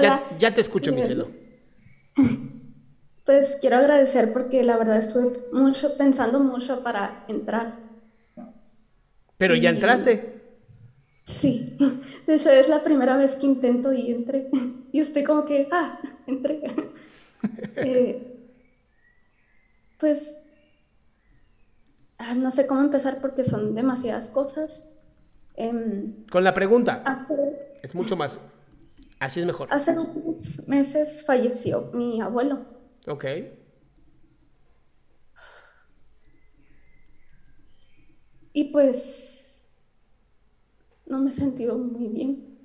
Hola. Ya, ya te escucho, mi cielo. Pues quiero agradecer porque la verdad estuve mucho pensando mucho para entrar. Pero ya entraste. Sí, de hecho es la primera vez que intento y entré. Y estoy como que, ah, entré. Eh, pues ah, no sé cómo empezar porque son demasiadas cosas. Em, Con la pregunta. hace, Es mucho más. Así es mejor. hace unos meses falleció mi abuelo. Ok. Y pues no me he sentido muy bien.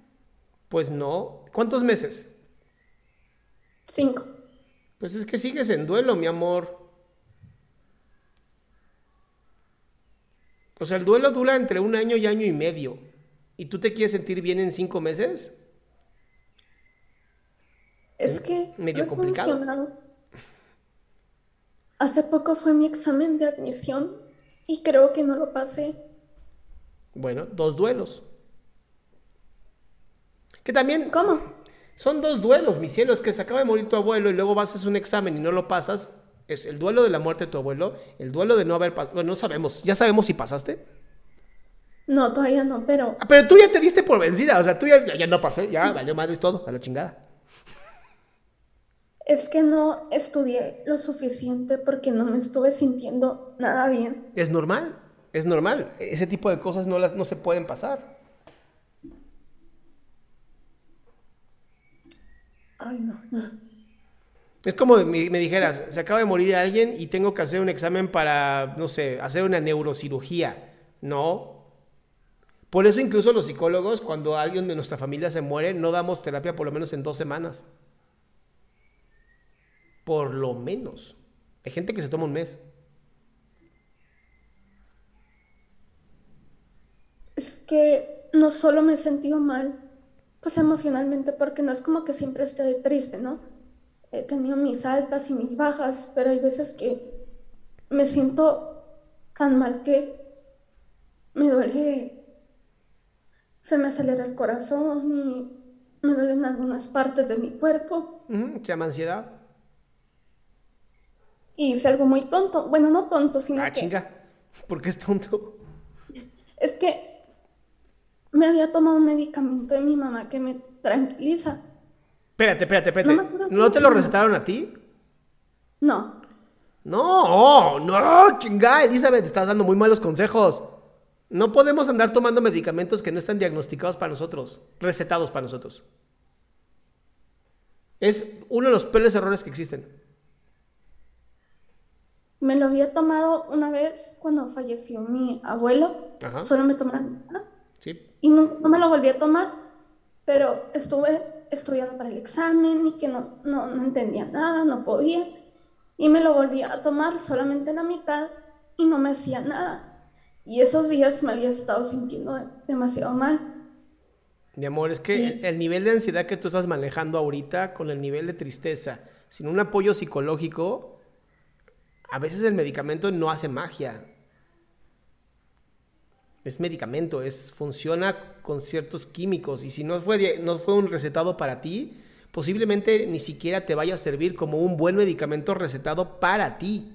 Pues no. ¿Cuántos meses? Cinco. Pues es que sigues en duelo, mi amor. O sea, el duelo dura entre un año y año y medio. ¿Y tú te quieres sentir bien en cinco meses? Es que medio no complicado. funcionado. Hace poco fue mi examen de admisión y creo que no lo pasé. Bueno, dos duelos. Que también ¿Cómo? son dos duelos, mi cielo. Es que se acaba de morir tu abuelo y luego vas a hacer un examen y no lo pasas. Es el duelo de la muerte de tu abuelo, el duelo de no haber pasado. Bueno, no sabemos. ¿Ya sabemos si pasaste? No, todavía no, pero Ah, pero tú ya te diste por vencida. O sea, tú ya, ya, ya no pasé. Ya valió madre todo. A la chingada. Es que no estudié lo suficiente porque no me estuve sintiendo nada bien. Es normal. Es normal. Ese tipo de cosas no, las, no se pueden pasar. Ay, no. Es como me, me dijeras, se acaba de morir alguien y tengo que hacer un examen para, no sé, hacer una neurocirugía. No. Por eso incluso los psicólogos, cuando alguien de nuestra familia se muere, no damos terapia por lo menos en dos semanas. Por lo menos. Hay gente que se toma un mes. Es que no solo me he sentido mal, pues emocionalmente, porque no es como que siempre esté triste, ¿no? He tenido mis altas y mis bajas, pero hay veces que me siento tan mal que me duele, se me acelera el corazón y me duelen algunas partes de mi cuerpo. Se llama ansiedad. Y hice algo muy tonto, bueno, no tonto, sino Ah, que chinga. ¿Por qué es tonto? es que me había tomado un medicamento de mi mamá que me tranquiliza. Espérate, espérate, No espérate. ¿No cómo te lo recetaron a ti? No, No, no, chingada, Elizabeth, te estás dando muy malos consejos. No podemos andar tomando medicamentos que no están diagnosticados para nosotros, recetados para nosotros. Es uno de los peores errores que existen. Me lo había tomado una vez cuando falleció mi abuelo. Ajá. Solo me tomé la mitad. Sí. Y no, no me lo volví a tomar. Pero estuve estudiando para el examen y que no, no, no entendía nada, no podía. Y me lo volví a tomar solamente la mitad y no me hacía nada. Y esos días me había estado sintiendo de- demasiado mal. Mi amor, es que el nivel de ansiedad que tú estás manejando ahorita con el nivel de tristeza, sin un apoyo psicológico, a veces el medicamento no hace magia. Es medicamento, es, funciona con ciertos químicos y si no fue, no fue un recetado para ti, posiblemente ni siquiera te vaya a servir como un buen medicamento recetado para ti.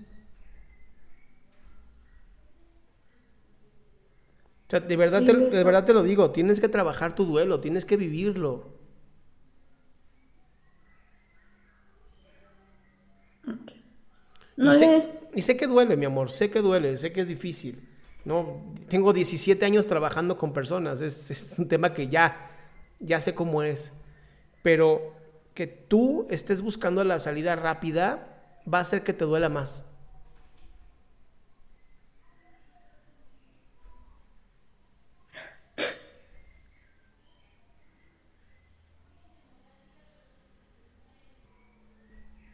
O sea, de verdad, te, de verdad te lo digo, tienes que trabajar tu duelo, tienes que vivirlo. No y, sé, y sé que duele, mi amor, sé que duele, sé que es difícil. ¿no? Tengo 17 años trabajando con personas, es, es un tema que ya, ya sé cómo es. Pero que tú estés buscando la salida rápida va a hacer que te duela más.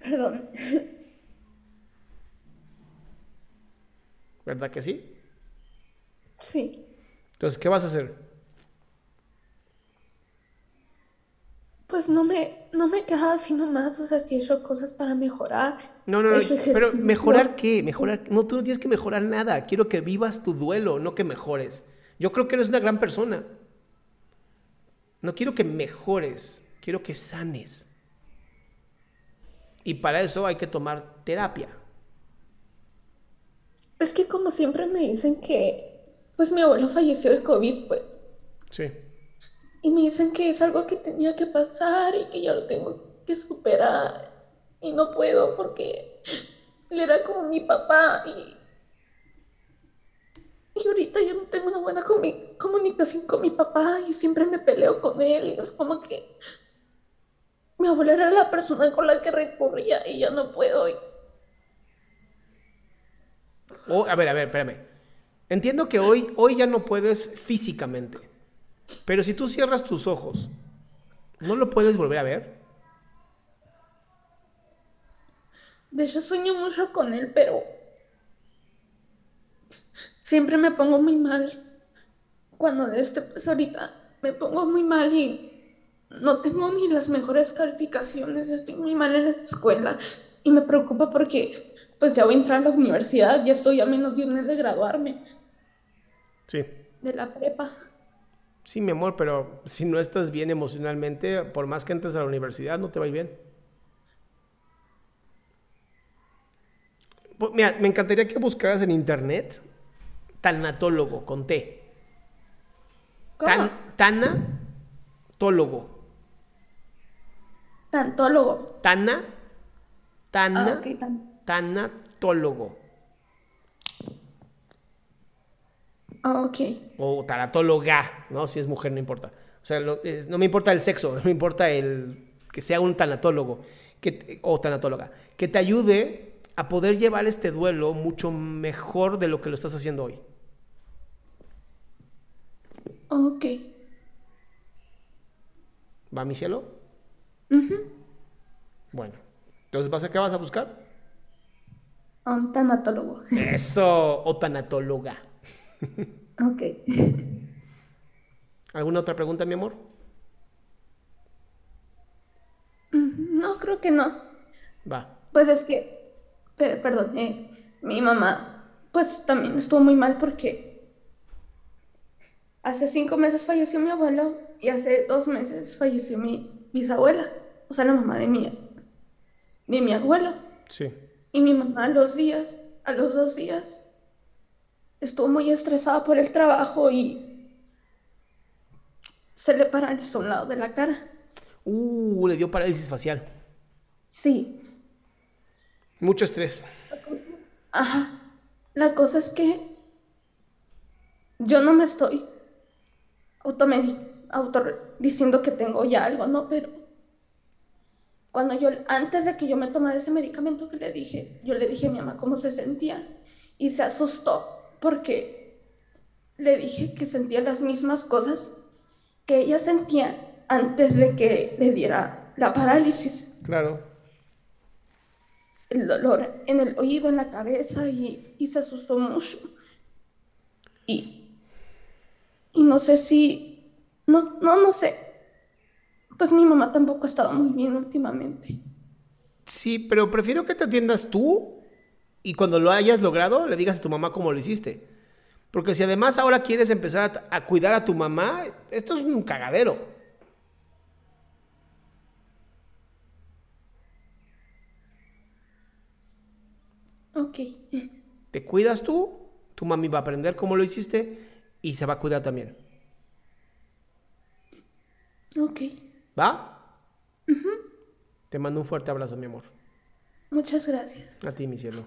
Perdón. ¿Verdad que sí? Sí. Entonces, ¿qué vas a hacer? Pues no me, no me he quedado así nomás, o sea, sí he hecho cosas para mejorar. No, no, no, pero mejorar qué? Mejorar, no, tú no tienes que mejorar nada. Quiero que vivas tu duelo, no que mejores. Yo creo que eres una gran persona. No quiero que mejores, quiero que sanes. Y para eso hay que tomar terapia. Es que como siempre me dicen que, pues mi abuelo falleció de COVID, pues. Sí. Y me dicen que es algo que tenía que pasar y que yo lo tengo que superar. Y no puedo porque él era como mi papá y... Y ahorita yo no tengo una buena comunicación con mi papá y siempre me peleo con él y es como que mi abuela era la persona con la que recurría y ya no puedo. y- A ver, a ver, espérame. Entiendo que hoy, hoy ya no puedes físicamente. Pero si tú cierras tus ojos, ¿no lo puedes volver a ver? De hecho, sueño mucho con él, pero siempre me pongo muy mal. Cuando este, pues ahorita me pongo muy mal y no tengo ni las mejores calificaciones, estoy muy mal en la escuela y me preocupa porque pues ya voy a entrar a la universidad, ya estoy a menos de un mes de graduarme Sí. de la prepa. Sí, mi amor, pero si no estás bien emocionalmente, por más que entres a la universidad, no te va a ir bien. Pues, Mira, me encantaría que buscaras en internet tanatólogo con T. ¿Cómo? Tan, tanatólogo. Tantólogo. Tana, tana, Ah, ok, tan- tanatólogo. ok. O tanatóloga, ¿no? Si es mujer, no importa. O sea, lo- es- no me importa el sexo, no me importa el que sea un tanatólogo que, o tanatóloga, que te ayude a poder llevar este duelo mucho mejor de lo que lo estás haciendo hoy. Ok. ¿Va mi cielo? Ujú. Bueno. Entonces, ¿vas a qué vas a buscar? Un tanatólogo. Eso, o tanatóloga. Ok. ¿Alguna otra pregunta, mi amor? Mm, No, creo que no. Va. Pues es que, per- perdón, eh, mi mamá, pues también estuvo muy mal porque hace cinco meses falleció mi abuelo y hace dos meses falleció mi bisabuela, o sea, la mamá de mi, de mi abuelo. Sí. Y mi mamá a los días, a los dos días, estuvo muy estresada por el trabajo y se le paralizó un lado de la cara. Uh, le dio parálisis facial. Sí, Mucho estrés. Ajá. La cosa es que yo no me estoy auto diciendo que tengo ya algo, ¿no? Pero cuando yo, antes de que yo me tomara ese medicamento que le dije, yo le dije a mi mamá cómo se sentía y se asustó porque le dije que sentía las mismas cosas que ella sentía antes de que le diera la parálisis Claro. el dolor en el oído, en la cabeza y, y se asustó mucho. Y, y no sé si, no, no, no sé. Pues mi mamá tampoco ha estado muy bien últimamente. Sí, pero prefiero que te atiendas tú y cuando lo hayas logrado le digas a tu mamá cómo lo hiciste. Porque si además ahora quieres empezar a, a cuidar a tu mamá, esto es un cagadero. Ok. Te cuidas tú, tu mami va a aprender cómo lo hiciste y se va a cuidar también. Ok. ¿Va? Te mando un fuerte abrazo, mi amor. Muchas gracias. A ti, mi cielo.